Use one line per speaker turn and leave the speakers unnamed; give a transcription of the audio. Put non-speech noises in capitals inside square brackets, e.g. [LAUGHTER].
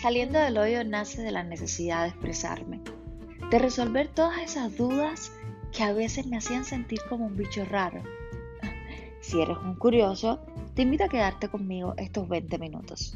Saliendo del hoyo nace de la necesidad de expresarme, de resolver todas esas dudas que a veces me hacían sentir como un bicho raro. [LAUGHS] Si eres un curioso, te invito a quedarte conmigo estos 20 minutos.